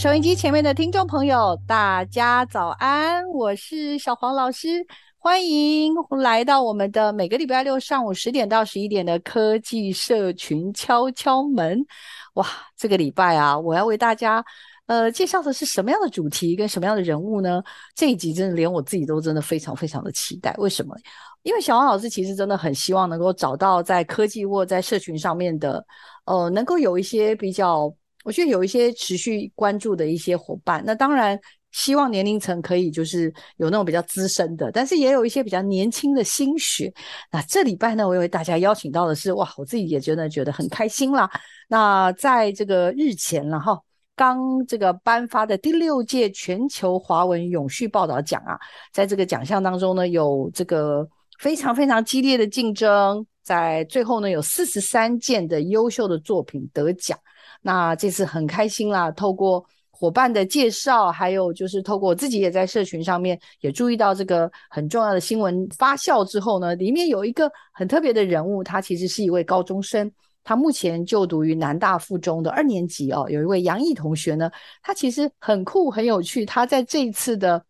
收音机前面的听众朋友，大家早安！我是小黄老师，欢迎来到我们的每个礼拜六上午十点到十一点的科技社群敲敲门。哇，这个礼拜啊，我要为大家呃介绍的是什么样的主题跟什么样的人物呢？这一集真的连我自己都真的非常非常的期待。为什么？因为小黄老师其实真的很希望能够找到在科技或在社群上面的呃，能够有一些比较。我觉得有一些持续关注的一些伙伴，那当然希望年龄层可以就是有那种比较资深的，但是也有一些比较年轻的新血。那这礼拜呢，我为大家邀请到的是，哇，我自己也真的觉得很开心啦。那在这个日前了哈，刚这个颁发的第六届全球华文永续报道奖啊，在这个奖项当中呢，有这个非常非常激烈的竞争，在最后呢，有四十三件的优秀的作品得奖。那这次很开心啦，透过伙伴的介绍，还有就是透过我自己也在社群上面也注意到这个很重要的新闻发酵之后呢，里面有一个很特别的人物，他其实是一位高中生，他目前就读于南大附中的二年级哦。有一位杨毅同学呢，他其实很酷很有趣，他在这一次的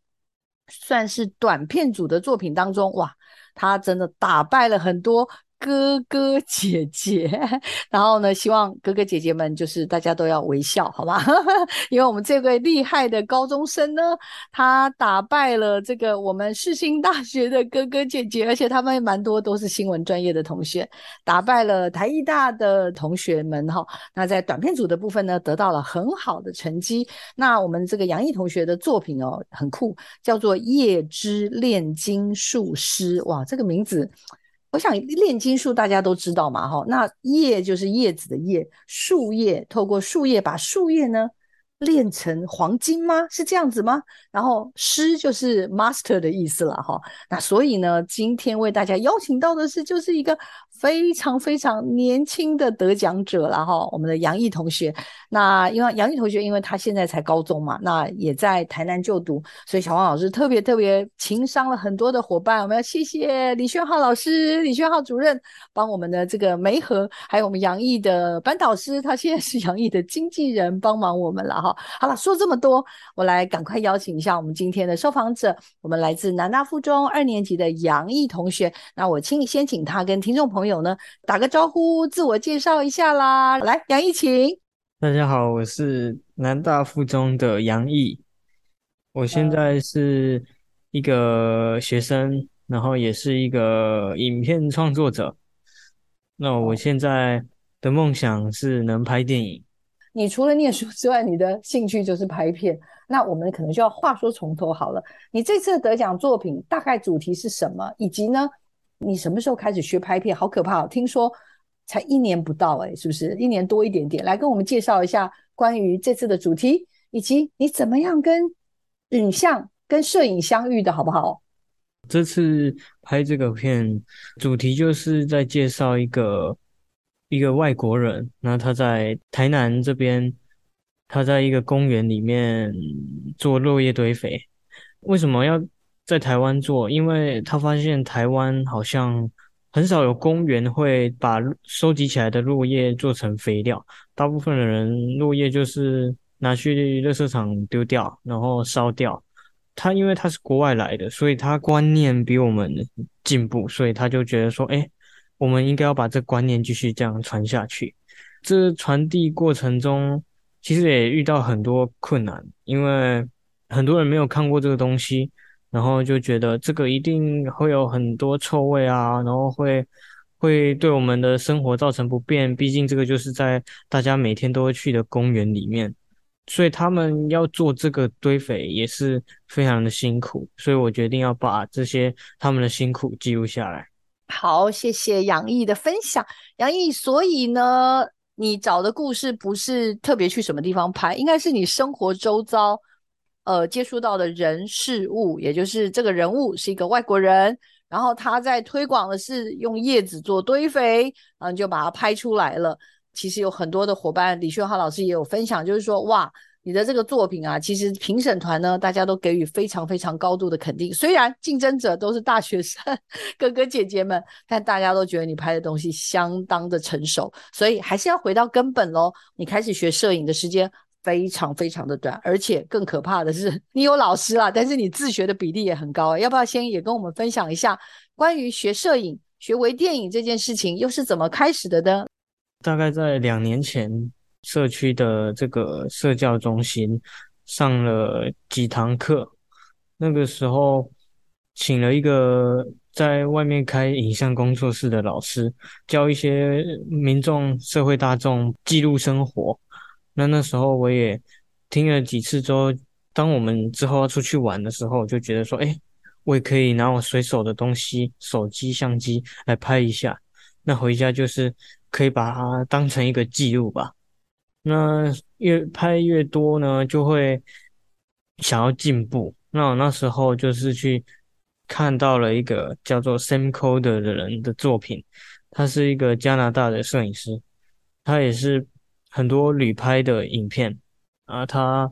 算是短片组的作品当中，哇，他真的打败了很多。哥哥姐姐，然后呢，希望哥哥姐姐们就是大家都要微笑，好吧？因为我们这位厉害的高中生呢，他打败了这个我们世新大学的哥哥姐姐，而且他们蛮多都是新闻专业的同学，打败了台艺大的同学们哈。那在短片组的部分呢，得到了很好的成绩。那我们这个杨毅同学的作品哦，很酷，叫做《叶之炼金术师》。哇，这个名字。我想炼金术大家都知道嘛，哈，那叶就是叶子的叶，树叶透过树叶把树叶呢炼成黄金吗？是这样子吗？然后师就是 master 的意思了，哈。那所以呢，今天为大家邀请到的是就是一个。非常非常年轻的得奖者了哈，我们的杨毅同学。那因为杨毅同学，因为他现在才高中嘛，那也在台南就读，所以小黄老师特别特别情商了很多的伙伴。我们要谢谢李宣浩老师、李宣浩主任帮我们的这个媒合，还有我们杨毅的班导师，他现在是杨毅的经纪人，帮忙我们了哈。好了，说这么多，我来赶快邀请一下我们今天的受访者，我们来自南大附中二年级的杨毅同学。那我请先请他跟听众朋友。有呢，打个招呼，自我介绍一下啦。来，杨毅，请。大家好，我是南大附中的杨毅，我现在是一个学生，然后也是一个影片创作者。那我现在的梦想是能拍电影。你除了念书之外，你的兴趣就是拍片。那我们可能就要话说从头好了。你这次的得奖作品大概主题是什么？以及呢？你什么时候开始学拍片？好可怕哦！听说才一年不到，诶，是不是？一年多一点点。来跟我们介绍一下关于这次的主题，以及你怎么样跟影像、跟摄影相遇的，好不好？这次拍这个片，主题就是在介绍一个一个外国人，那他在台南这边，他在一个公园里面做落叶堆肥，为什么要？在台湾做，因为他发现台湾好像很少有公园会把收集起来的落叶做成肥料，大部分的人落叶就是拿去垃圾场丢掉，然后烧掉。他因为他是国外来的，所以他观念比我们进步，所以他就觉得说，哎，我们应该要把这观念继续这样传下去。这传递过程中，其实也遇到很多困难，因为很多人没有看过这个东西，然后就觉得这个一定会有很多臭味啊，然后会会对我们的生活造成不便。毕竟这个就是在大家每天都会去的公园里面，所以他们要做这个堆肥也是非常的辛苦。所以我决定要把这些他们的辛苦记录下来。好，谢谢杨毅的分享。杨毅，所以呢，你找的故事不是特别去什么地方拍，应该是你生活周遭，呃，接触到的人事物，也就是这个人物是一个外国人，然后他在推广的是用叶子做堆肥，然后就把它拍出来了。其实有很多的伙伴，李炫浩老师也有分享，就是说，哇。你的这个作品啊，其实评审团呢，大家都给予非常非常高度的肯定。虽然竞争者都是大学生哥哥姐姐们，但大家都觉得你拍的东西相当的成熟。所以还是要回到根本喽。你开始学摄影的时间非常非常的短，而且更可怕的是，你有老师啦，但是你自学的比例也很高。要不要先也跟我们分享一下关于学摄影、学微电影这件事情又是怎么开始的呢？大概在两年前。社区的这个社教中心上了几堂课，那个时候请了一个在外面开影像工作室的老师，教一些民众、社会大众记录生活。那那时候我也听了几次之后，当我们之后要出去玩的时候，我就觉得说，哎，我也可以拿我随手的东西，手机、相机来拍一下。那回家就是可以把它当成一个记录吧。那越拍越多呢，就会想要进步。那我那时候就是去看到了一个叫做 Sam Coder 的人的作品，他是一个加拿大的摄影师，他也是很多旅拍的影片啊，他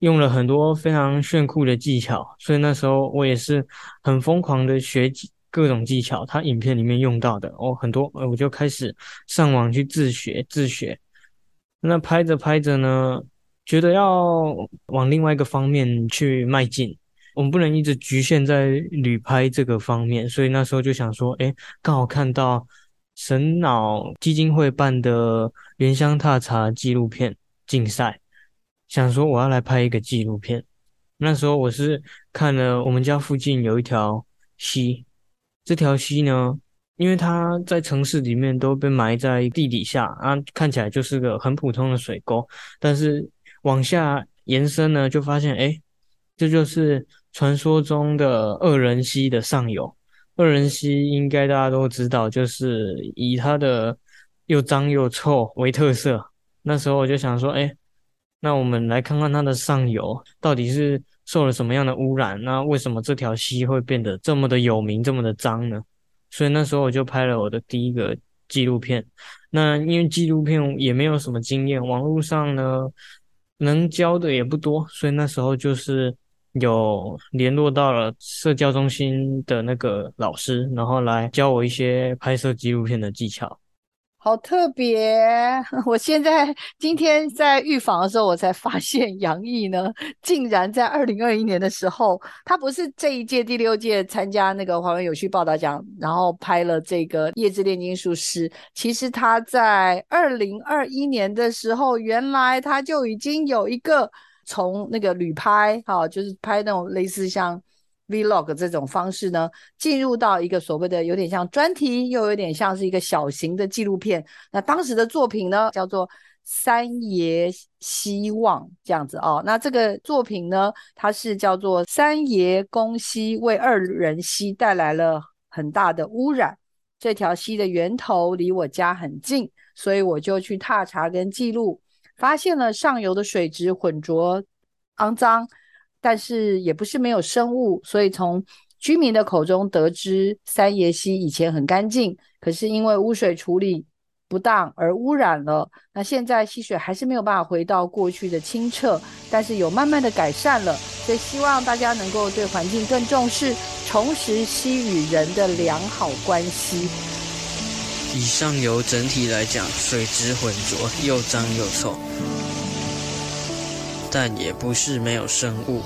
用了很多非常炫酷的技巧，所以那时候我也是很疯狂的学各种技巧，他影片里面用到的哦，很多，我就开始上网去自学自学。那拍着拍着呢，觉得要往另外一个方面去迈进，我们不能一直局限在旅拍这个方面，所以那时候就想说，诶，刚好看到神脑基金会办的原乡踏查纪录片竞赛，想说我要来拍一个纪录片。那时候我是看了我们家附近有一条溪，这条溪呢。因为它在城市里面都被埋在地底下啊，看起来就是个很普通的水沟。但是往下延伸呢，就发现哎，这就是传说中的恶人溪的上游。恶人溪应该大家都知道，就是以它的又脏又臭为特色。那时候我就想说，哎，那我们来看看它的上游到底是受了什么样的污染？那为什么这条溪会变得这么的有名，这么的脏呢？所以那时候我就拍了我的第一个纪录片。那因为纪录片也没有什么经验，网络上呢能教的也不多，所以那时候就是有联络到了社交中心的那个老师，然后来教我一些拍摄纪录片的技巧。好特别！我现在今天在预防的时候，我才发现杨毅呢，竟然在二零二一年的时候，他不是这一届第六届参加那个华文有趣报道奖，然后拍了这个《叶之炼金术师》。其实他在二零二一年的时候，原来他就已经有一个从那个旅拍，哈，就是拍那种类似像。Vlog 这种方式呢，进入到一个所谓的有点像专题，又有点像是一个小型的纪录片。那当时的作品呢，叫做《三爷希望》这样子哦。那这个作品呢，它是叫做三爷公溪为二人溪带来了很大的污染。这条溪的源头离我家很近，所以我就去踏查跟记录，发现了上游的水质浑浊、肮脏。但是也不是没有生物，所以从居民的口中得知，三爷溪以前很干净，可是因为污水处理不当而污染了。那现在溪水还是没有办法回到过去的清澈，但是有慢慢的改善了。所以希望大家能够对环境更重视，重拾溪与人的良好关系。以上游整体来讲，水质浑浊，又脏又臭。但也不是没有生物。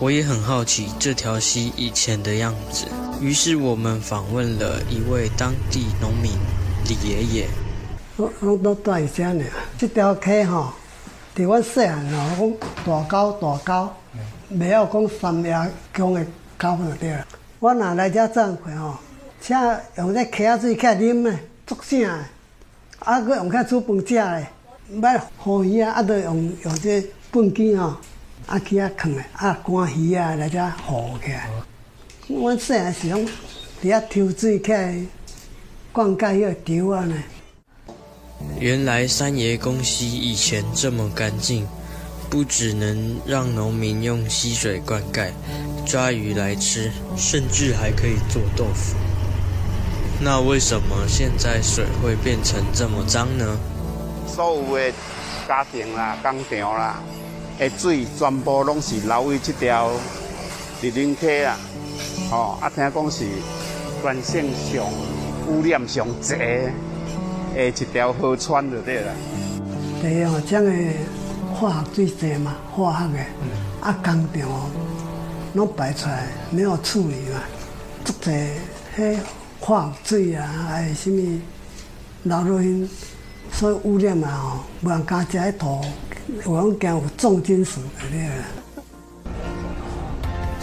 我也很好奇这条溪以前的样子。于是我们访问了一位当地农民李爷爷。我我都带下呢，这条溪吼，伫我细汉吼，讲大沟大沟，没有讲三峡江的沟就对了。我若来这种会吼，请用这溪仔水起来啉的，足醒的，啊，搁用起来煮饭食的，捌河鱼啊，啊，都用用这畚箕吼，啊去啊囥的，啊赶鱼啊来这河起来。我细汉时拢伫遐抽水起来灌溉迄个稻啊呢。原来三爷公溪以前这么干净，不只能让农民用溪水灌溉、抓鱼来吃，甚至还可以做豆腐。那为什么现在水会变成这么脏呢？所有的家庭啦、工厂啦，的水全部拢是流于这条立林溪啊。哦，啊，听讲是全省上污染上侪的一条河川就对了。对哦，这样的化学最侪嘛，化学的，啊，工厂拢排出来没有处理嘛，足侪迄化学水啊，还是什么流落去，所以污染啊吼，无人敢食迄土，有通惊有重金属的对了。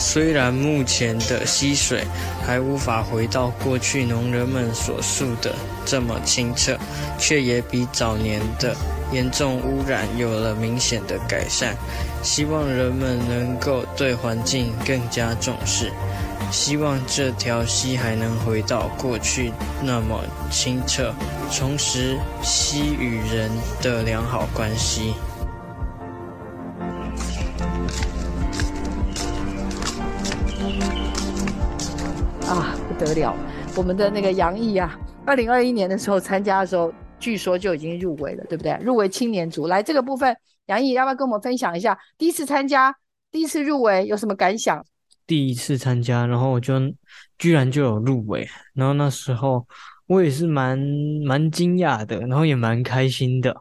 虽然目前的溪水还无法回到过去农人们所述的这么清澈，却也比早年的严重污染有了明显的改善。希望人们能够对环境更加重视，希望这条溪还能回到过去那么清澈，重拾溪与人的良好关系。啊，不得了！我们的那个杨毅啊，二零二一年的时候参加的时候，据说就已经入围了，对不对？入围青年组。来这个部分，杨毅要不要跟我们分享一下第一次参加、第一次入围有什么感想？第一次参加，然后我就居然就有入围，然后那时候我也是蛮蛮惊讶的，然后也蛮开心的。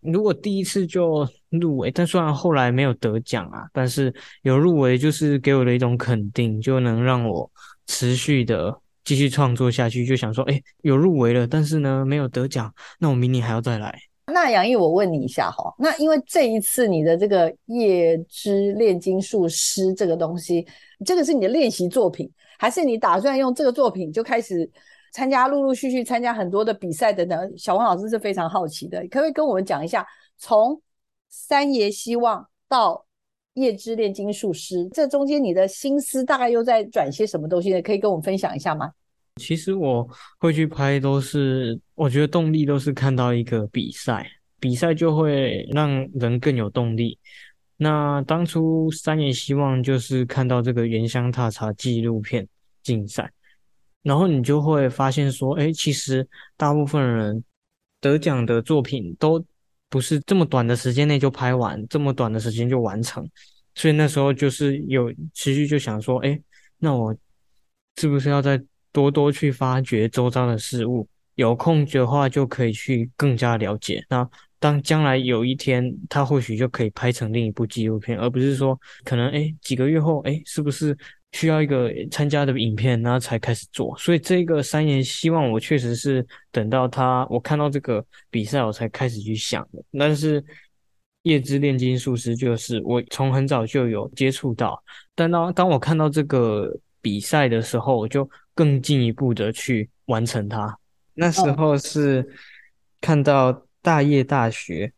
如果第一次就入围，但虽然后来没有得奖啊，但是有入围就是给我的一种肯定，就能让我。持续的继续创作下去，就想说，哎，有入围了，但是呢，没有得奖，那我明年还要再来。那杨毅，我问你一下哈，那因为这一次你的这个《叶之炼金术师》这个东西，这个是你的练习作品，还是你打算用这个作品就开始参加，陆陆续续参加很多的比赛等等？小王老师是非常好奇的，可不可以跟我们讲一下，从三爷希望到叶之炼金术师，这中间你的心思大概又在转些什么东西呢？可以跟我们分享一下吗？其实我会去拍，都是我觉得动力都是看到一个比赛，比赛就会让人更有动力。那当初三爷希望就是看到这个原乡踏查纪录片竞赛，然后你就会发现说，哎，其实大部分人得奖的作品都。不是这么短的时间内就拍完，这么短的时间就完成，所以那时候就是有持续就想说，哎，那我是不是要再多多去发掘周遭的事物？有空的话就可以去更加了解。那当将来有一天，他或许就可以拍成另一部纪录片，而不是说可能哎几个月后，哎是不是？需要一个参加的影片，然后才开始做。所以这个三年希望我确实是等到他，我看到这个比赛，我才开始去想的。但是叶之炼金术师就是我从很早就有接触到，但当当我看到这个比赛的时候，我就更进一步的去完成它。那时候是看到大叶大学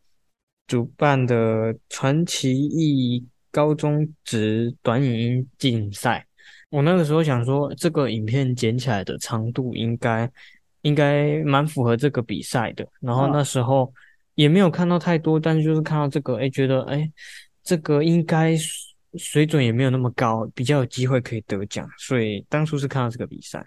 主办的传奇艺。高中职短影音竞赛，我那个时候想说，这个影片剪起来的长度应该应该蛮符合这个比赛的。然后那时候也没有看到太多，但是就是看到这个，哎，觉得哎，这个应该水准也没有那么高，比较有机会可以得奖。所以当初是看到这个比赛。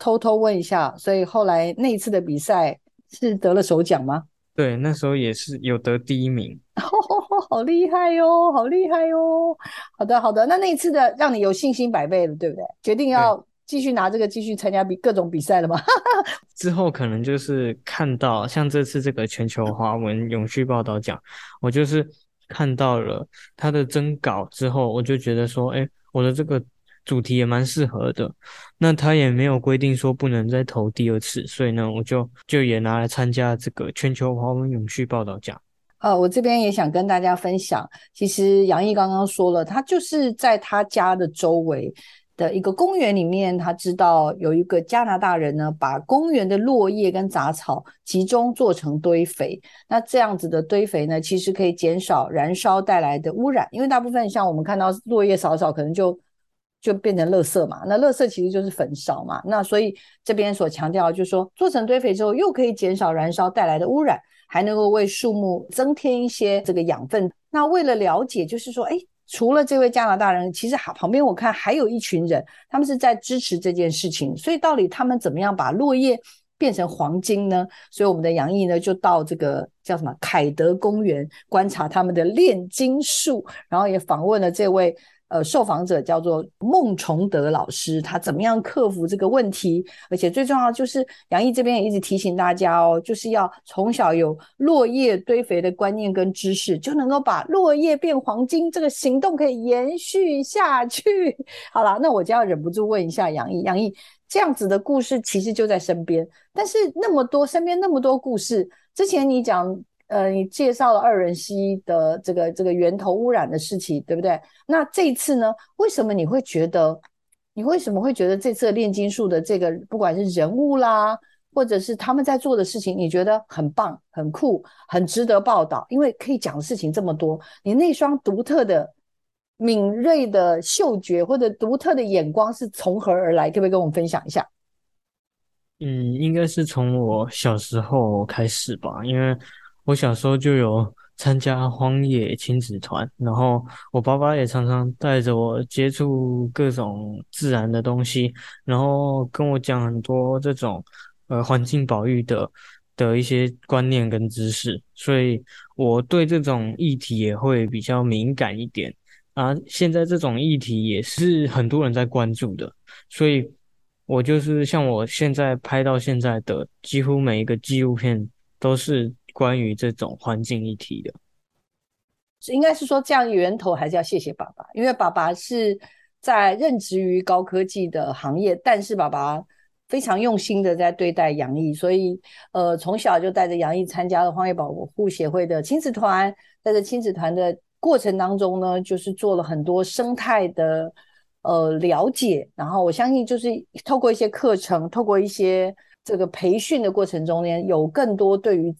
偷偷问一下，所以后来那一次的比赛是得了首奖吗？对，那时候也是有得第一名。好厉害哟，好厉害哟！好的，好的。那那一次的让你有信心百倍了，对不对？决定要继续拿这个继续参加比各种比赛了吗？之后可能就是看到像这次这个全球华文永续报道奖，我就是看到了他的征稿之后，我就觉得说，哎，我的这个主题也蛮适合的。那他也没有规定说不能再投第二次，所以呢，我就就也拿来参加这个全球华文永续报道奖。呃，我这边也想跟大家分享，其实杨毅刚刚说了，他就是在他家的周围的一个公园里面，他知道有一个加拿大人呢，把公园的落叶跟杂草集中做成堆肥。那这样子的堆肥呢，其实可以减少燃烧带来的污染，因为大部分像我们看到落叶扫扫，可能就就变成垃圾嘛。那垃圾其实就是焚烧嘛。那所以这边所强调就是说，做成堆肥之后，又可以减少燃烧带来的污染。还能够为树木增添一些这个养分。那为了了解，就是说，哎，除了这位加拿大人，其实还旁边我看还有一群人，他们是在支持这件事情。所以到底他们怎么样把落叶变成黄金呢？所以我们的杨毅呢，就到这个叫什么凯德公园观察他们的炼金术，然后也访问了这位。呃，受访者叫做孟崇德老师，他怎么样克服这个问题？而且最重要就是杨毅这边也一直提醒大家哦，就是要从小有落叶堆肥的观念跟知识，就能够把落叶变黄金这个行动可以延续下去。好了，那我就要忍不住问一下杨毅，杨毅这样子的故事其实就在身边，但是那么多身边那么多故事，之前你讲。呃，你介绍了二人溪的这个这个源头污染的事情，对不对？那这一次呢，为什么你会觉得，你为什么会觉得这次炼金术的这个不管是人物啦，或者是他们在做的事情，你觉得很棒、很酷、很值得报道？因为可以讲的事情这么多，你那双独特的、敏锐的嗅觉或者独特的眼光是从何而来？可不可以跟我们分享一下？嗯，应该是从我小时候开始吧，因为。我小时候就有参加荒野亲子团，然后我爸爸也常常带着我接触各种自然的东西，然后跟我讲很多这种呃环境保育的的一些观念跟知识，所以我对这种议题也会比较敏感一点啊。现在这种议题也是很多人在关注的，所以我就是像我现在拍到现在的几乎每一个纪录片都是。关于这种环境议题的，应该是说这样源头还是要谢谢爸爸，因为爸爸是在任职于高科技的行业，但是爸爸非常用心的在对待杨毅，所以呃从小就带着杨毅参加了荒野保护协会的亲子团，在这亲子团的过程当中呢，就是做了很多生态的呃了解，然后我相信就是透过一些课程，透过一些这个培训的过程中呢，有更多对于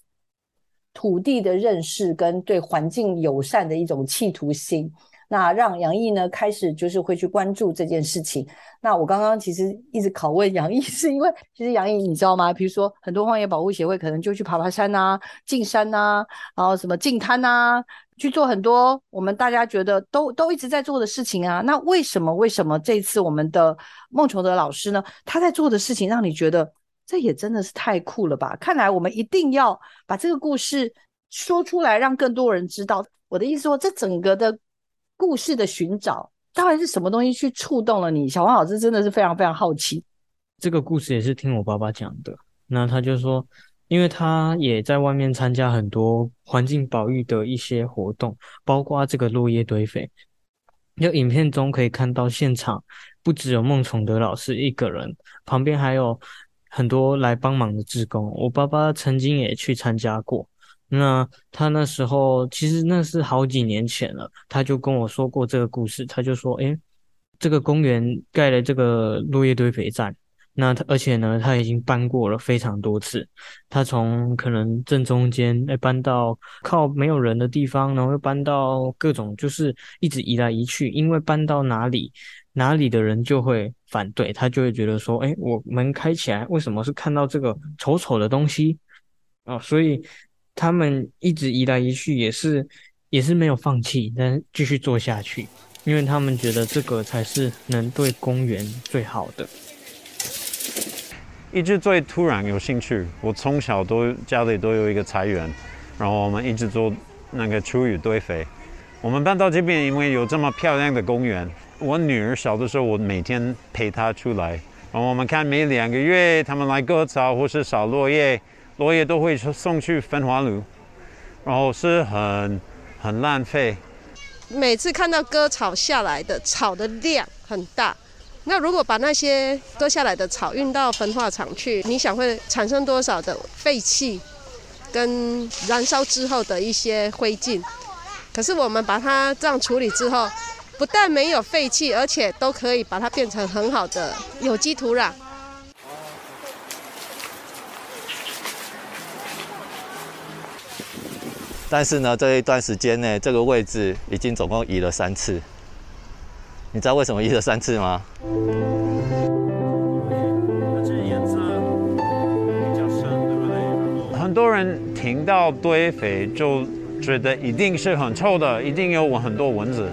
土地的认识跟对环境友善的一种企图心，那让杨毅呢开始就是会去关注这件事情。那我刚刚其实一直拷问杨毅，是因为其实杨毅你知道吗？比如说很多荒野保护协会可能就去爬爬山呐、进山呐，然后什么进滩呐，去做很多我们大家觉得都都一直在做的事情啊。那为什么为什么这次我们的孟崇德老师呢？他在做的事情让你觉得？这也真的是太酷了吧！看来我们一定要把这个故事说出来，让更多人知道。我的意思说，这整个的故事的寻找，到底是什么东西去触动了你？小黄老师真的是非常非常好奇。这个故事也是听我爸爸讲的。那他就说，因为他也在外面参加很多环境保育的一些活动，包括这个落叶堆肥。就影片中可以看到，现场不只有孟崇德老师一个人，旁边还有。很多来帮忙的志工，我爸爸曾经也去参加过。那他那时候其实那是好几年前了，他就跟我说过这个故事。他就说：“诶，这个公园盖了这个落叶堆肥站，那他而且呢，他已经搬过了非常多次。他从可能正中间，诶，搬到靠没有人的地方，然后又搬到各种，就是一直移来移去，因为搬到哪里。”哪里的人就会反对，他就会觉得说：“哎，我门开起来，为什么是看到这个丑丑的东西？”哦，所以他们一直移来移去，也是也是没有放弃，但继续做下去，因为他们觉得这个才是能对公园最好的。一直对土壤有兴趣，我从小都家里都有一个菜园，然后我们一直做那个厨余堆肥。我们搬到这边，因为有这么漂亮的公园。我女儿小的时候，我每天陪她出来，然后我们看每两个月他们来割草或是扫落叶，落叶都会送去焚化炉，然后是很很浪费。每次看到割草下来的草的量很大，那如果把那些割下来的草运到焚化厂去，你想会产生多少的废气跟燃烧之后的一些灰烬？可是我们把它这样处理之后，不但没有废气，而且都可以把它变成很好的有机土壤。但是呢，这一段时间内，这个位置已经总共移了三次。你知道为什么移了三次吗？很多人听到堆肥就觉得一定是很臭的，一定有很多蚊子。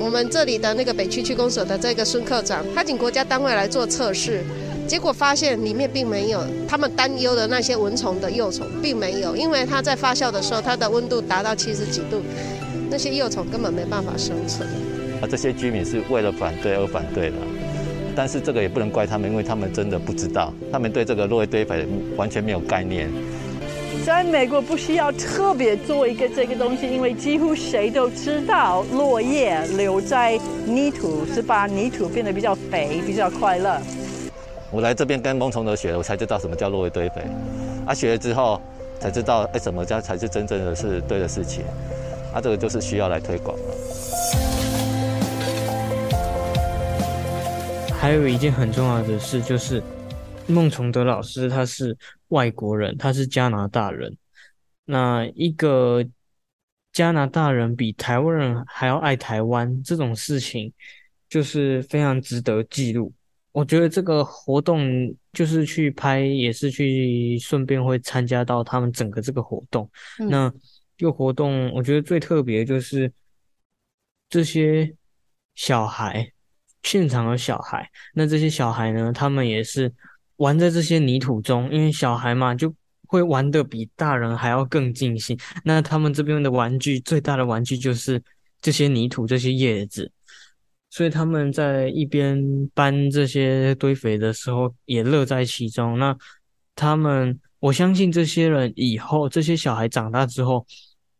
我们这里的那个北区区公所的这个孙科长，他请国家单位来做测试，结果发现里面并没有他们担忧的那些蚊虫的幼虫，并没有，因为它在发酵的时候，它的温度达到七十几度。那些幼虫根本没办法生存。啊，这些居民是为了反对而反对的，但是这个也不能怪他们，因为他们真的不知道，他们对这个落叶堆肥完全没有概念。在美国不需要特别做一个这个东西，因为几乎谁都知道落叶留在泥土是把泥土变得比较肥，比较快乐。我来这边跟孟崇德学了，我才知道什么叫落叶堆肥。啊，学了之后才知道，哎，什么叫才是真正的是对的事情。他、啊、这个就是需要来推广了。还有一件很重要的事，就是孟崇德老师他是外国人，他是加拿大人。那一个加拿大人比台湾人还要爱台湾，这种事情就是非常值得记录。我觉得这个活动就是去拍，也是去顺便会参加到他们整个这个活动。嗯、那。这个活动，我觉得最特别的就是这些小孩，现场的小孩。那这些小孩呢，他们也是玩在这些泥土中，因为小孩嘛，就会玩得比大人还要更尽兴。那他们这边的玩具，最大的玩具就是这些泥土、这些叶子，所以他们在一边搬这些堆肥的时候，也乐在其中。那他们。我相信这些人以后，这些小孩长大之后，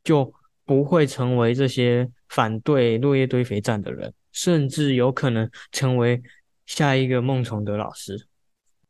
就不会成为这些反对落叶堆肥站的人，甚至有可能成为下一个孟崇德老师。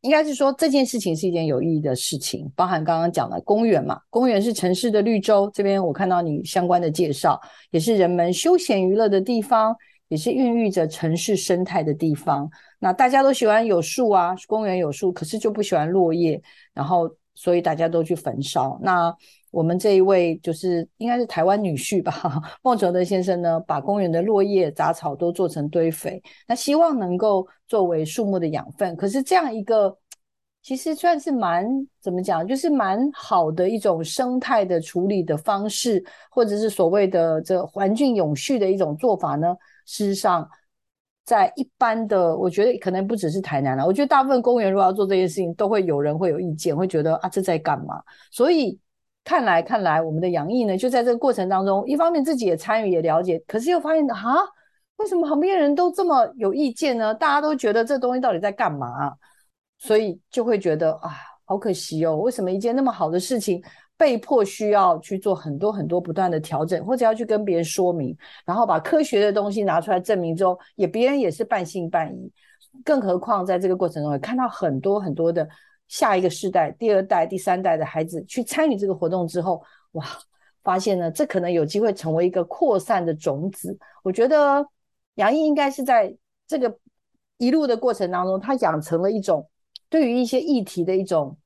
应该是说这件事情是一件有意义的事情，包含刚刚讲的公园嘛，公园是城市的绿洲，这边我看到你相关的介绍，也是人们休闲娱乐的地方，也是孕育着城市生态的地方。那大家都喜欢有树啊，公园有树，可是就不喜欢落叶，然后。所以大家都去焚烧。那我们这一位就是应该是台湾女婿吧，孟崇德先生呢，把公园的落叶杂草都做成堆肥，那希望能够作为树木的养分。可是这样一个其实算是蛮怎么讲，就是蛮好的一种生态的处理的方式，或者是所谓的这环境永续的一种做法呢？事实上。在一般的，我觉得可能不只是台南了。我觉得大部分公园如果要做这件事情，都会有人会有意见，会觉得啊，这在干嘛？所以看来看来，我们的杨毅呢，就在这个过程当中，一方面自己也参与也了解，可是又发现啊，为什么旁边人都这么有意见呢？大家都觉得这东西到底在干嘛？所以就会觉得啊，好可惜哦，为什么一件那么好的事情？被迫需要去做很多很多不断的调整，或者要去跟别人说明，然后把科学的东西拿出来证明之后，也别人也是半信半疑。更何况在这个过程中，也看到很多很多的下一个世代、第二代、第三代的孩子去参与这个活动之后，哇，发现呢，这可能有机会成为一个扩散的种子。我觉得杨毅应该是在这个一路的过程当中，他养成了一种对于一些议题的一种。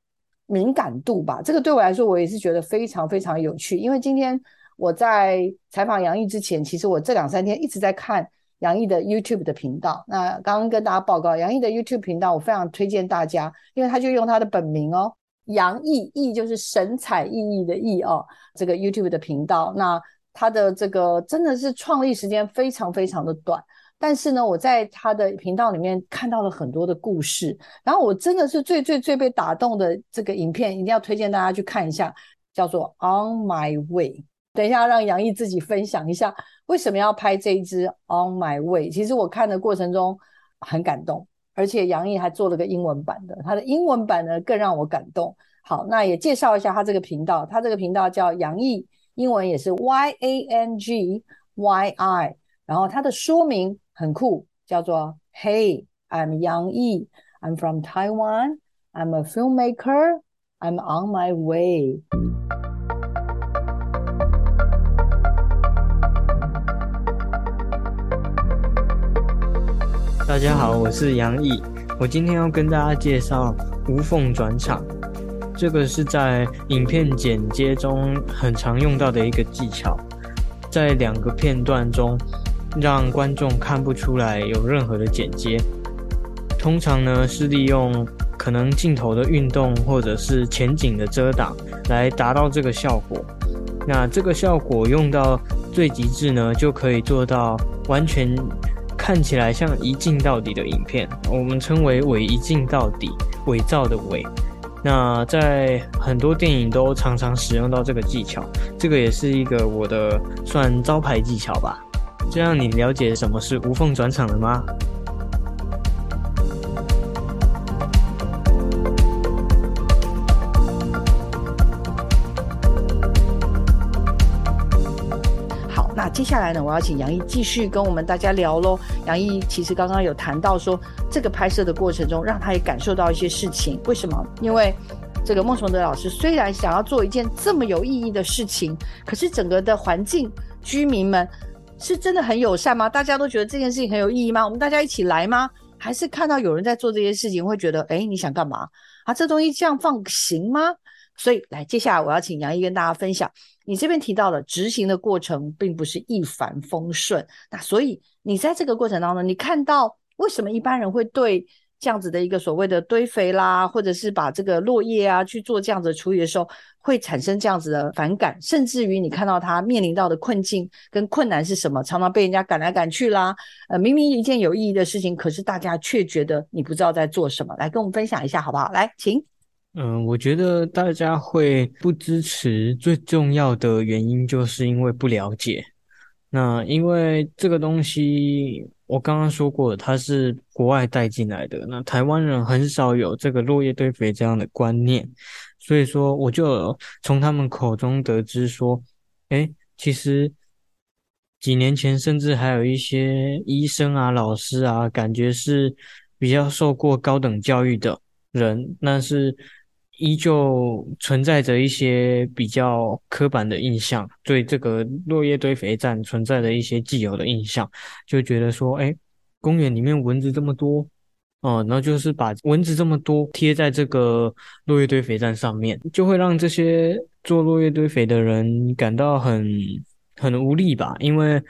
敏感度吧，这个对我来说，我也是觉得非常非常有趣。因为今天我在采访杨毅之前，其实我这两三天一直在看杨毅的 YouTube 的频道。那刚刚跟大家报告，杨毅的 YouTube 频道，我非常推荐大家，因为他就用他的本名哦，杨毅，毅就是神采奕奕的奕哦，这个 YouTube 的频道。那他的这个真的是创立时间非常非常的短。但是呢，我在他的频道里面看到了很多的故事，然后我真的是最最最被打动的这个影片，一定要推荐大家去看一下，叫做《On My Way》。等一下让杨毅自己分享一下为什么要拍这一支《On My Way》。其实我看的过程中很感动，而且杨毅还做了个英文版的，他的英文版呢更让我感动。好，那也介绍一下他这个频道，他这个频道叫杨毅，英文也是 Y A N G Y I，然后他的说明。很酷，叫做 Hey, I'm Yang Yi. I'm from Taiwan. I'm a filmmaker. I'm on my way. 大家好，我是杨毅。我今天要跟大家介绍无缝转场，这个是在影片剪接中很常用到的一个技巧，在两个片段中让观众看不出来有任何的剪接。通常呢是利用可能镜头的运动或者是前景的遮挡来达到这个效果。那这个效果用到最极致呢，就可以做到完全。看起来像一镜到底的影片，我们称为伪一镜到底，伪造的伪。那在很多电影都常常使用到这个技巧，这个也是一个我的算招牌技巧吧。这样你了解什么是无缝转场了吗？接下来呢，我要请杨毅继续跟我们大家聊喽。杨毅其实刚刚有谈到说，这个拍摄的过程中，让他也感受到一些事情。为什么？因为这个孟崇德老师虽然想要做一件这么有意义的事情，可是整个的环境居民们是真的很友善吗？大家都觉得这件事情很有意义吗？我们大家一起来吗？还是看到有人在做这些事情，会觉得，哎，你想干嘛？啊，这东西这样放行吗？所以，来，接下来我要请杨毅跟大家分享。你这边提到了执行的过程并不是一帆风顺，那所以你在这个过程当中，你看到为什么一般人会对这样子的一个所谓的堆肥啦，或者是把这个落叶啊去做这样子的处理的时候，会产生这样子的反感，甚至于你看到他面临到的困境跟困难是什么，常常被人家赶来赶去啦，呃，明明一件有意义的事情，可是大家却觉得你不知道在做什么，来跟我们分享一下好不好？来，请。嗯，我觉得大家会不支持，最重要的原因就是因为不了解。那因为这个东西，我刚刚说过，它是国外带进来的，那台湾人很少有这个落叶堆肥这样的观念，所以说我就从他们口中得知说，诶，其实几年前甚至还有一些医生啊、老师啊，感觉是比较受过高等教育的人，那是。依旧存在着一些比较刻板的印象，对这个落叶堆肥站存在的一些既有的印象，就觉得说，哎，公园里面蚊子这么多，哦，然后就是把蚊子这么多贴在这个落叶堆肥站上面，就会让这些做落叶堆肥的人感到很很无力吧？因为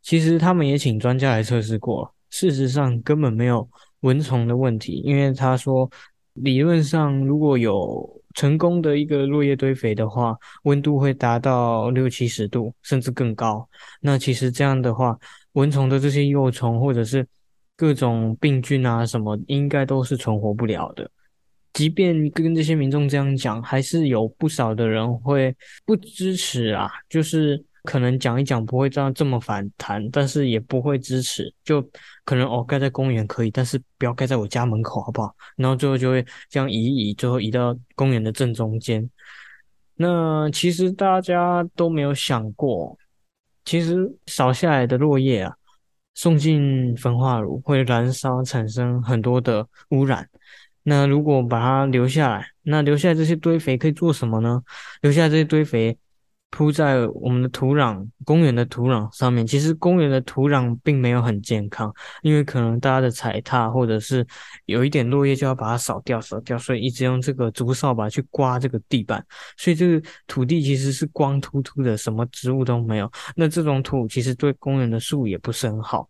其实他们也请专家来测试过，事实上根本没有蚊虫的问题，因为他说。理论上，如果有成功的一个落叶堆肥的话，温度会达到六七十度，甚至更高。那其实这样的话，蚊虫的这些幼虫或者是各种病菌啊什么，应该都是存活不了的。即便跟这些民众这样讲，还是有不少的人会不支持啊，就是。可能讲一讲不会这样这么反弹，但是也不会支持，就可能哦盖在公园可以，但是不要盖在我家门口，好不好？然后最后就会这样移移，最后移到公园的正中间。那其实大家都没有想过，其实扫下来的落叶啊，送进焚化炉会燃烧，产生很多的污染。那如果把它留下来，那留下来这些堆肥可以做什么呢？留下来这些堆肥。铺在我们的土壤，公园的土壤上面。其实公园的土壤并没有很健康，因为可能大家的踩踏，或者是有一点落叶就要把它扫掉、扫掉，所以一直用这个竹扫把去刮这个地板，所以这个土地其实是光秃秃的，什么植物都没有。那这种土其实对公园的树也不是很好。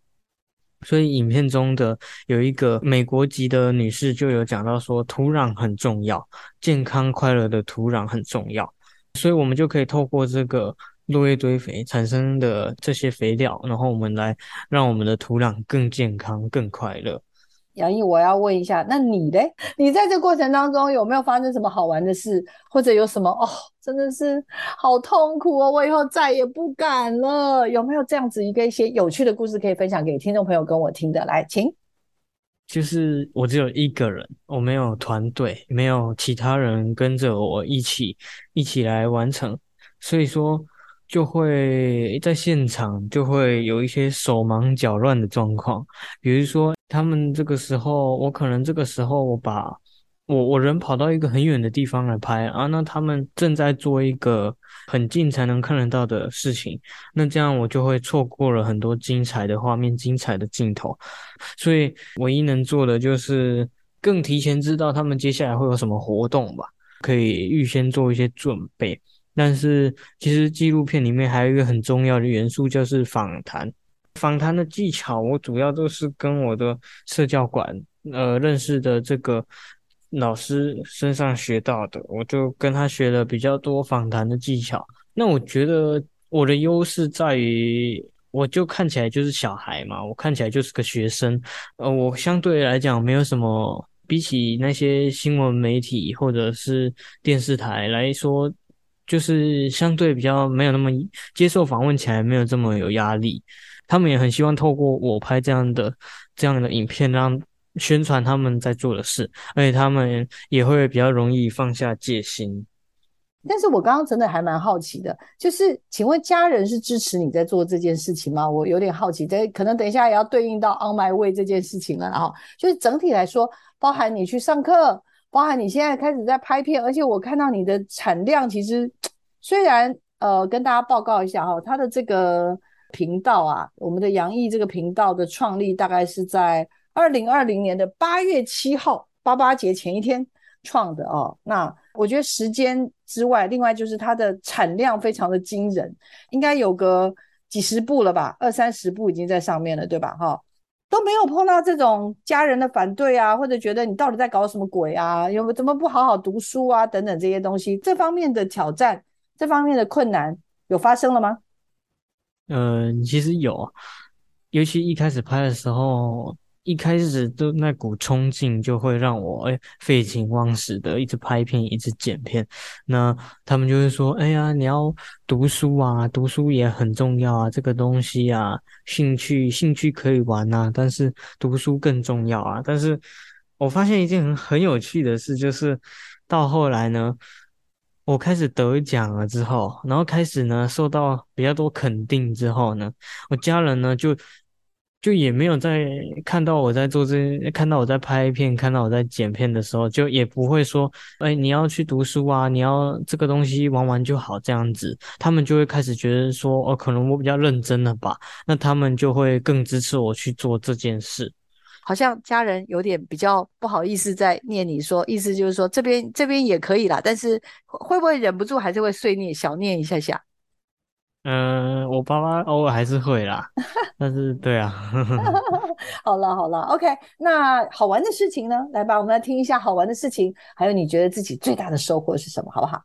所以影片中的有一个美国籍的女士就有讲到说，土壤很重要，健康快乐的土壤很重要。所以，我们就可以透过这个落叶堆肥产生的这些肥料，然后我们来让我们的土壤更健康、更快乐。杨毅，我要问一下，那你嘞？你在这过程当中有没有发生什么好玩的事，或者有什么哦，真的是好痛苦哦，我以后再也不敢了。有没有这样子一个一些有趣的故事可以分享给听众朋友跟我听的？来，请。就是我只有一个人，我没有团队，没有其他人跟着我一起一起来完成。所以说，就会在现场就会有一些手忙脚乱的状况，比如说他们这个时候，我可能这个时候我把我我人跑到一个很远的地方来拍啊，那他们正在做一个很近才能看得到的事情，那这样我就会错过了很多精彩的画面、精彩的镜头，所以唯一能做的就是更提前知道他们接下来会有什么活动吧，可以预先做一些准备。但是其实纪录片里面还有一个很重要的元素，就是访谈。访谈的技巧，我主要都是跟我的社教馆呃认识的这个老师身上学到的，我就跟他学了比较多访谈的技巧。那我觉得我的优势在于，我就看起来就是小孩嘛，我看起来就是个学生，呃，我相对来讲没有什么，比起那些新闻媒体或者是电视台来说。就是相对比较没有那么接受访问起来没有这么有压力，他们也很希望透过我拍这样的这样的影片，让宣传他们在做的事，而且他们也会比较容易放下戒心。但是我刚刚真的还蛮好奇的，就是请问家人是支持你在做这件事情吗？我有点好奇，这可能等一下也要对应到 On My Way 这件事情了，然后就是整体来说，包含你去上课。包含你现在开始在拍片，而且我看到你的产量，其实虽然呃，跟大家报告一下哈，他的这个频道啊，我们的杨毅这个频道的创立大概是在二零二零年的八月七号，八八节前一天创的哦。那我觉得时间之外，另外就是它的产量非常的惊人，应该有个几十部了吧，二三十部已经在上面了，对吧？哈。都没有碰到这种家人的反对啊，或者觉得你到底在搞什么鬼啊？有怎么不好好读书啊？等等这些东西，这方面的挑战，这方面的困难有发生了吗？嗯、其实有，尤其一开始拍的时候。一开始的那股冲劲就会让我哎废寝忘食的一直拍片，一直剪片。那他们就会说：“哎呀，你要读书啊，读书也很重要啊，这个东西啊，兴趣兴趣可以玩呐，但是读书更重要啊。”但是我发现一件很很有趣的事，就是到后来呢，我开始得奖了之后，然后开始呢受到比较多肯定之后呢，我家人呢就。就也没有在看到我在做这，看到我在拍片，看到我在剪片的时候，就也不会说，哎，你要去读书啊，你要这个东西玩玩就好这样子，他们就会开始觉得说，哦，可能我比较认真了吧，那他们就会更支持我去做这件事。好像家人有点比较不好意思在念你说，意思就是说这边这边也可以啦，但是会不会忍不住还是会碎念小念一下下？嗯、呃，我爸妈偶尔还是会啦，但是对啊，好了好了，OK，那好玩的事情呢？来吧，我们来听一下好玩的事情，还有你觉得自己最大的收获是什么，好不好？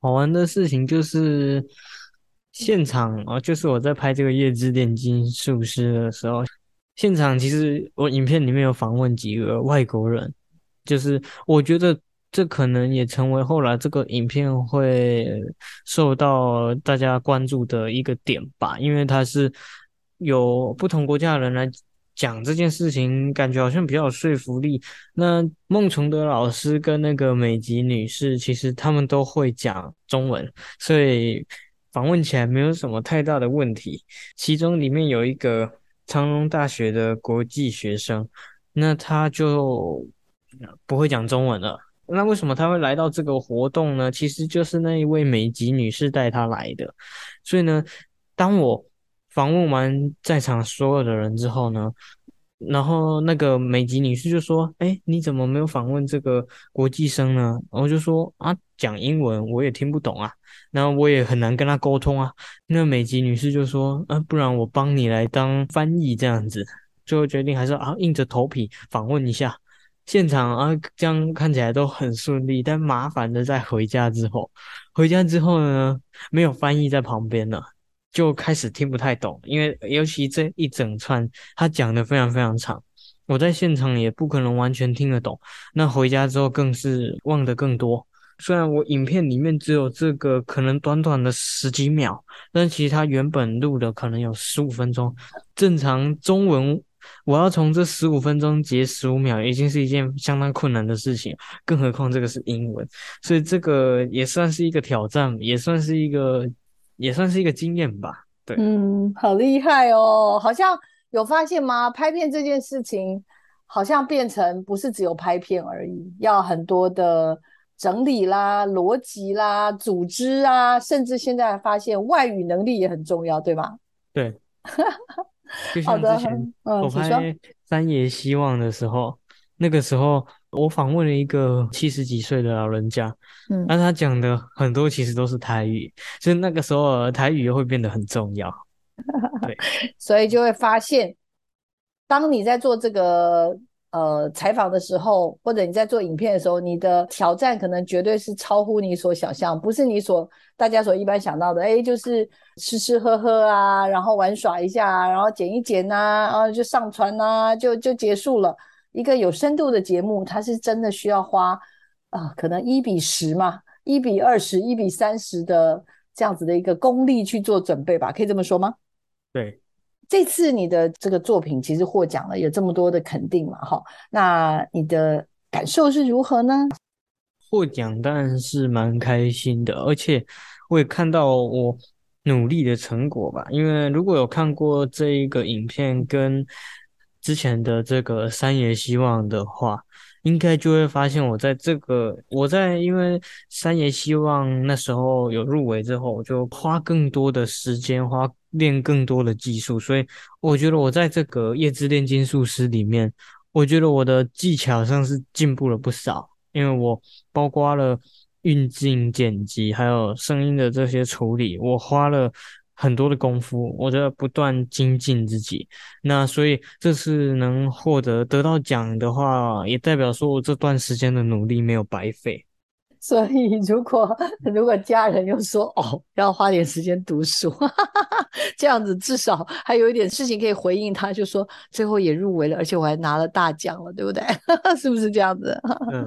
好玩的事情就是现场哦，就是我在拍这个《夜之炼金术师》的时候，现场其实我影片里面有访问几个外国人，就是我觉得。这可能也成为后来这个影片会受到大家关注的一个点吧，因为它是有不同国家的人来讲这件事情，感觉好像比较有说服力。那孟崇德老师跟那个美吉女士，其实他们都会讲中文，所以访问起来没有什么太大的问题。其中里面有一个长荣大学的国际学生，那他就不会讲中文了。那为什么他会来到这个活动呢？其实就是那一位美籍女士带他来的。所以呢，当我访问完在场所有的人之后呢，然后那个美籍女士就说：“哎，你怎么没有访问这个国际生呢？”然后就说：“啊，讲英文我也听不懂啊，然后我也很难跟他沟通啊。”那美籍女士就说：“啊，不然我帮你来当翻译这样子。”最后决定还是啊，硬着头皮访问一下。现场啊，这样看起来都很顺利，但麻烦的在回家之后，回家之后呢，没有翻译在旁边了，就开始听不太懂，因为尤其这一整串他讲的非常非常长，我在现场也不可能完全听得懂。那回家之后更是忘得更多。虽然我影片里面只有这个可能短短的十几秒，但其实他原本录的可能有十五分钟，正常中文。我要从这十五分钟截十五秒，已经是一件相当困难的事情，更何况这个是英文，所以这个也算是一个挑战，也算是一个也算是一个经验吧。对，嗯，好厉害哦！好像有发现吗？拍片这件事情，好像变成不是只有拍片而已，要很多的整理啦、逻辑啦、组织啊，甚至现在发现外语能力也很重要，对吗？对，就像之前我拍《三爷希望》的时候，那个时候我访问了一个七十几岁的老人家，嗯，那他讲的很多其实都是台语，所以那个时候台语又会变得很重要。对，所以就会发现，当你在做这个呃采访的时候，或者你在做影片的时候，你的挑战可能绝对是超乎你所想象，不是你所大家所一般想到的，哎，就是吃吃喝喝啊，然后玩耍一下，然后剪一剪啊，然后就上传啊，就就结束了。一个有深度的节目，它是真的需要花啊、可能一比十嘛，一比二十，一比三十的这样子的一个功力去做准备吧，可以这么说吗？对，这次你的这个作品其实获奖了，有这么多的肯定嘛，哈，那你的感受是如何呢？获奖当然是蛮开心的，而且我也看到我努力的成果吧，因为如果有看过这一个影片跟。之前的这个三爷希望的话，应该就会发现我在这个我在因为三爷希望那时候有入围之后，我就花更多的时间，花练更多的技术，所以我觉得我在这个夜之炼金术师里面，我觉得我的技巧上是进步了不少，因为我包括了运镜、剪辑，还有声音的这些处理，我花了。很多的功夫，我在不断精进自己。那所以这次能获得得到奖的话，也代表说我这段时间的努力没有白费。所以如果 如果家人又说哦，要花点时间读书，这样子至少还有一点事情可以回应他，就说最后也入围了，而且我还拿了大奖了，对不对？是不是这样子？嗯。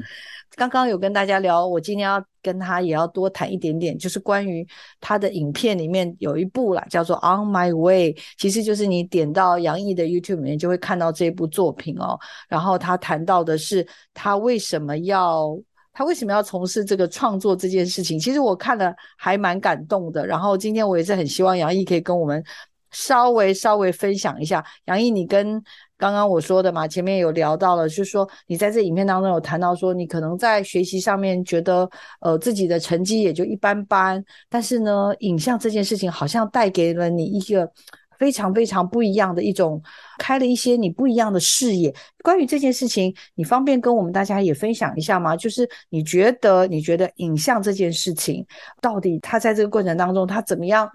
刚刚有跟大家聊，我今天要跟他也要多谈一点点，就是关于他的影片里面有一部啦，叫做《On My Way》，其实就是你点到杨毅的 YouTube 里面就会看到这部作品哦。然后他谈到的是他为什么要他为什么要从事这个创作这件事情，其实我看了还蛮感动的。然后今天我也是很希望杨毅可以跟我们稍微稍微分享一下，杨毅你跟。刚刚我说的嘛，前面有聊到了，就是说你在这影片当中有谈到说，你可能在学习上面觉得，呃，自己的成绩也就一般般，但是呢，影像这件事情好像带给了你一个非常非常不一样的一种，开了一些你不一样的视野。关于这件事情，你方便跟我们大家也分享一下吗？就是你觉得，你觉得影像这件事情，到底它在这个过程当中，它怎么样？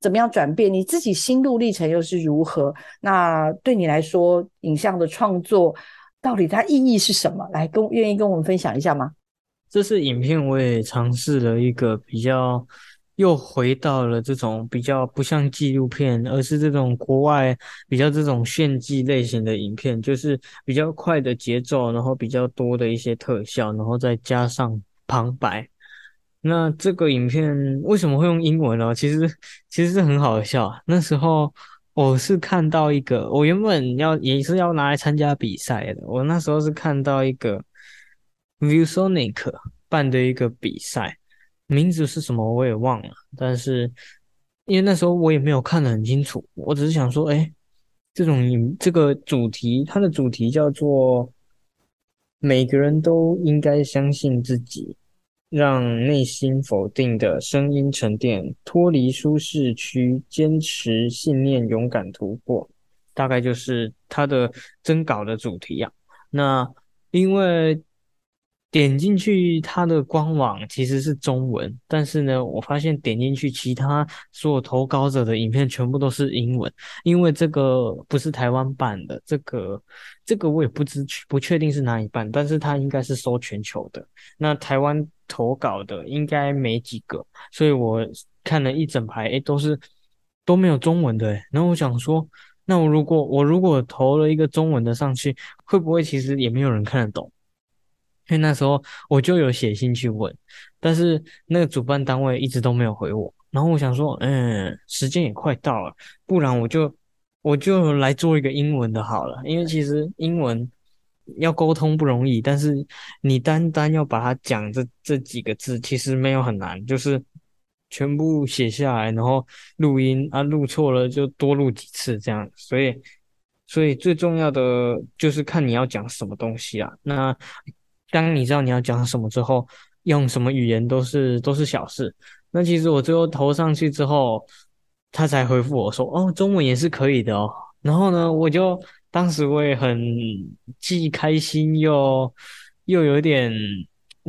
怎么样转变？你自己心路历程又是如何？那对你来说，影像的创作到底它意义是什么？来跟愿意跟我们分享一下吗？这次影片我也尝试了一个比较，又回到了这种比较不像纪录片，而是这种国外比较这种炫技类型的影片，就是比较快的节奏，然后比较多的一些特效，然后再加上旁白。那这个影片为什么会用英文呢？其实其实是很好笑。那时候我是看到一个，我原本要也是要拿来参加比赛的。我那时候是看到一个 ViewSonic 办的一个比赛，名字是什么我也忘了。但是因为那时候我也没有看得很清楚，我只是想说，哎，这种这个主题，它的主题叫做每个人都应该相信自己。让内心否定的声音沉淀，脱离舒适区，坚持信念，勇敢突破，大概就是他的征稿的主题呀。那因为。点进去，它的官网其实是中文，但是呢，我发现点进去，其他所有投稿者的影片全部都是英文，因为这个不是台湾办的，这个这个我也不知不确定是哪里办，但是它应该是收全球的。那台湾投稿的应该没几个，所以我看了一整排，诶，都是都没有中文的，诶，然后我想说，那我如果我如果投了一个中文的上去，会不会其实也没有人看得懂？因为那时候我就有写信去问，但是那个主办单位一直都没有回我。然后我想说，嗯，时间也快到了，不然我就我就来做一个英文的好了。因为其实英文要沟通不容易，但是你单单要把它讲这这几个字，其实没有很难，就是全部写下来，然后录音啊，录错了就多录几次这样。所以，所以最重要的就是看你要讲什么东西啊。那当你知道你要讲什么之后，用什么语言都是都是小事。那其实我最后投上去之后，他才回复我说：“哦，中文也是可以的哦。”然后呢，我就当时我也很既开心又又有点。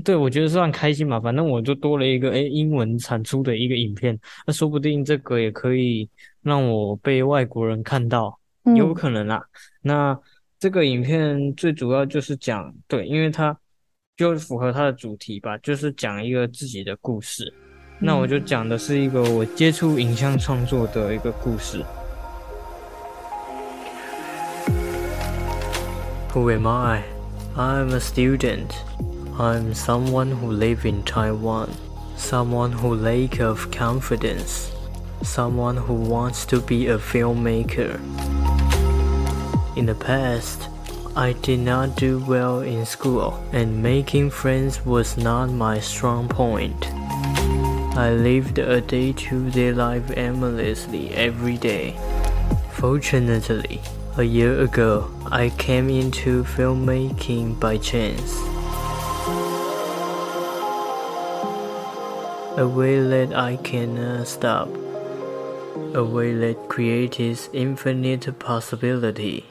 对，我觉得算开心吧，反正我就多了一个诶英文产出的一个影片，那说不定这个也可以让我被外国人看到，有可能啦。嗯、那这个影片最主要就是讲，对，因为它就符合它的主题吧，就是讲一个自己的故事。嗯、那我就讲的是一个我接触影像创作的一个故事。Who am I? I'm a student. I'm someone who live in Taiwan, someone who lack of confidence, someone who wants to be a filmmaker. In the past, I did not do well in school, and making friends was not my strong point. I lived a day-to-day life aimlessly every day. Fortunately, a year ago, I came into filmmaking by chance. A way that I cannot stop. A way that creates infinite possibility.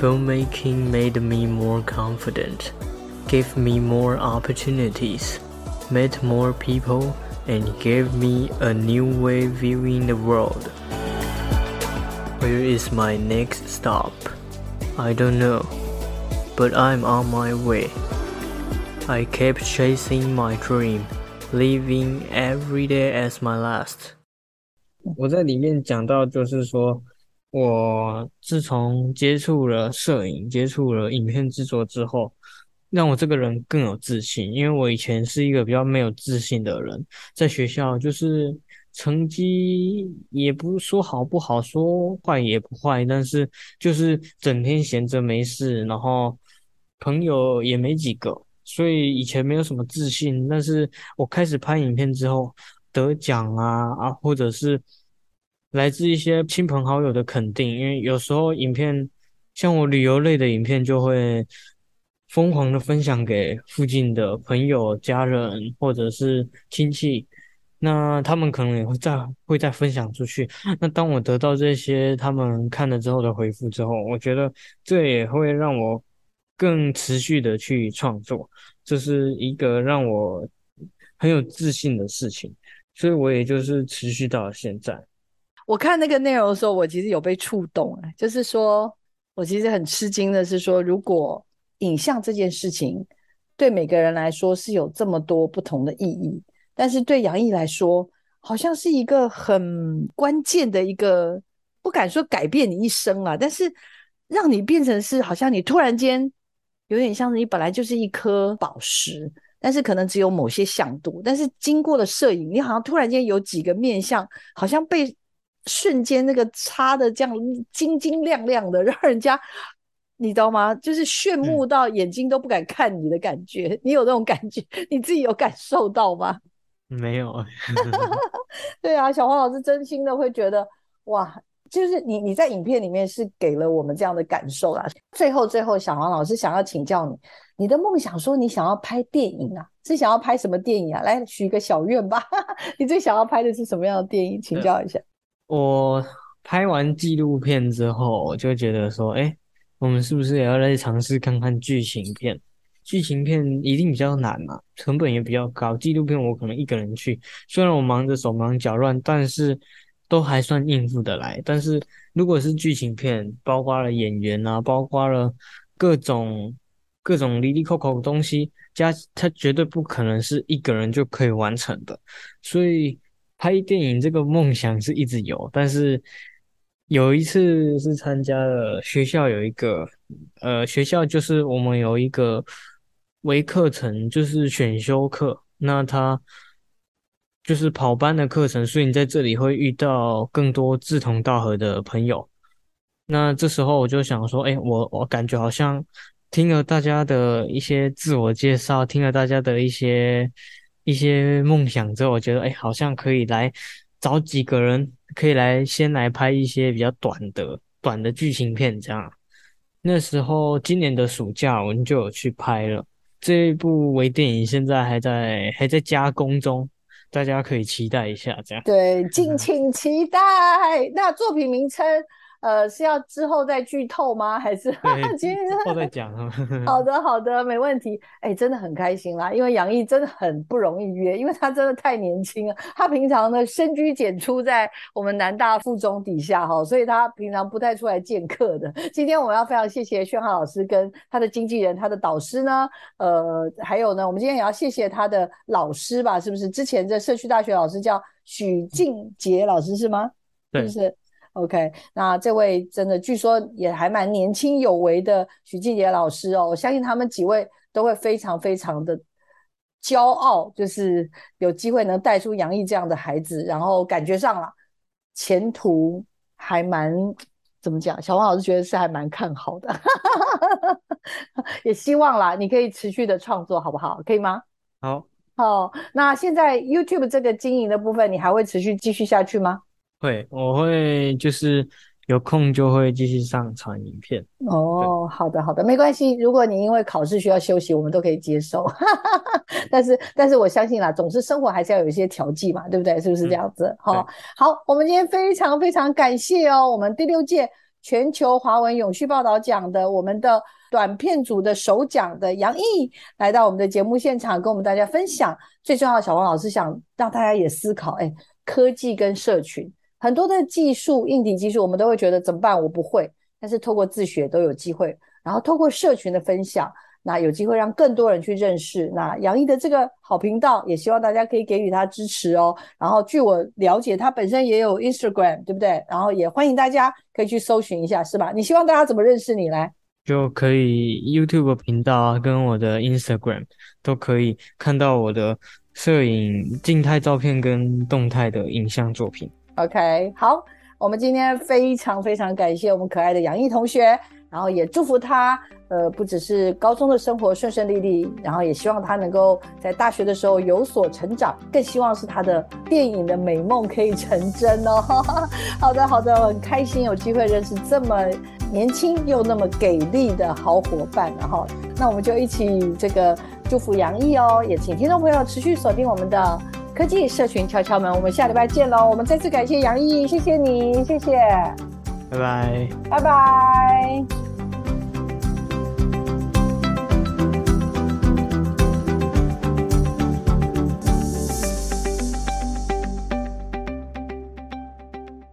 Filmmaking made me more confident, gave me more opportunities, met more people, and gave me a new way viewing the world. Where is my next stop? I don't know, but I'm on my way. I kept chasing my dream, living every day as my last. 我在里面讲到，就是说 我自从接触了摄影、接触了影片制作之后，让我这个人更有自信。因为我以前是一个比较没有自信的人，在学校就是成绩也不说好不好，说坏也不坏，但是就是整天闲着没事，然后朋友也没几个。所以以前没有什么自信，但是我开始拍影片之后得奖啊啊，或者是来自一些亲朋好友的肯定，因为有时候影片像我旅游类的影片就会疯狂的分享给附近的朋友、家人或者是亲戚，那他们可能也会再会再分享出去。那当我得到这些他们看了之后的回复之后，我觉得这也会让我。更持续的去创作，这是一个让我很有自信的事情，所以我也就是持续到现在。我看那个内容的时候，我其实有被触动，就是说我其实很吃惊的是说，如果影像这件事情对每个人来说是有这么多不同的意义，但是对杨毅来说，好像是一个很关键的一个，不敢说改变你一生啊，但是让你变成是好像你突然间。有点像是你本来就是一颗宝石，但是可能只有某些响度，但是经过了摄影，你好像突然间有几个面向，好像被瞬间那个擦的这样晶晶亮亮的，让人家你知道吗？就是炫目到眼睛都不敢看你的感觉。嗯、你有那种感觉？你自己有感受到吗？没有。对啊，小黄老师真心的会觉得哇。就是你，你在影片里面是给了我们这样的感受啦。最后，最后，小黄老师想要请教你，你的梦想说你想要拍电影啊，是想要拍什么电影啊？来许个小愿吧。你最想要拍的是什么样的电影？请教一下。我拍完纪录片之后，我就觉得说，哎，我们是不是也要来尝试看看剧情片？剧情片一定比较难嘛，成本也比较高。纪录片我可能一个人去，虽然我忙着手忙脚乱，但是。都还算应付得来，但是如果是剧情片，包括了演员啊，包括了各种各种离离扣扣的东西，加它绝对不可能是一个人就可以完成的。所以拍电影这个梦想是一直有，但是有一次是参加了学校有一个呃学校就是我们有一个微课程，就是选修课，那他。就是跑班的课程，所以你在这里会遇到更多志同道合的朋友。那这时候我就想说，哎，我我感觉好像听了大家的一些自我介绍，听了大家的一些一些梦想之后，我觉得哎，好像可以来找几个人，可以来先来拍一些比较短的短的剧情片，这样。那时候今年的暑假，我们就有去拍了这一部微电影，现在还在还在加工中，大家可以期待一下，这样。对，敬请期待。那作品名称？呃，是要之后再剧透吗？还是今天 之后再讲？好的，好的，没问题。哎、欸，真的很开心啦，因为杨毅真的很不容易约，因为他真的太年轻了。他平常呢深居简出在我们南大附中底下哈，所以他平常不太出来见客的。今天我们要非常谢谢宣浩老师跟他的经纪人、他的导师呢，呃，还有呢，我们今天也要谢谢他的老师吧？是不是？之前的社区大学老师叫许静杰老师是吗？对，是不是？OK，那这位真的据说也还蛮年轻有为的许静杰老师哦，我相信他们几位都会非常非常的骄傲，就是有机会能带出杨毅这样的孩子，然后感觉上了前途还蛮怎么讲？小黄老师觉得是还蛮看好的，也希望啦，你可以持续的创作，好不好？可以吗？好，好，那现在 YouTube 这个经营的部分，你还会持续继续下去吗？会，我会就是有空就会继续上传影片。哦，好的好的，没关系。如果你因为考试需要休息，我们都可以接受。但是但是我相信啦，总是生活还是要有一些调剂嘛，对不对？是不是这样子？好、嗯，好，我们今天非常非常感谢哦，我们第六届全球华文永续报道奖的我们的短片组的首奖的杨毅来到我们的节目现场，跟我们大家分享。最重要的，小王老师想让大家也思考，哎，科技跟社群。很多的技术、硬体技术，我们都会觉得怎么办？我不会。但是透过自学都有机会，然后透过社群的分享，那有机会让更多人去认识。那杨毅的这个好频道，也希望大家可以给予他支持哦。然后据我了解，他本身也有 Instagram，对不对？然后也欢迎大家可以去搜寻一下，是吧？你希望大家怎么认识你来？就可以 YouTube 频道啊，跟我的 Instagram 都可以看到我的摄影静态照片跟动态的影像作品。OK，好，我们今天非常非常感谢我们可爱的杨毅同学，然后也祝福他，呃，不只是高中的生活顺顺利利，然后也希望他能够在大学的时候有所成长，更希望是他的电影的美梦可以成真哦。好的，好的，我很开心有机会认识这么年轻又那么给力的好伙伴，然后那我们就一起这个祝福杨毅哦，也请听众朋友持续锁定我们的。科技社群敲敲门，我们下礼拜见喽！我们再次感谢杨毅，谢谢你，谢谢，拜拜，拜拜。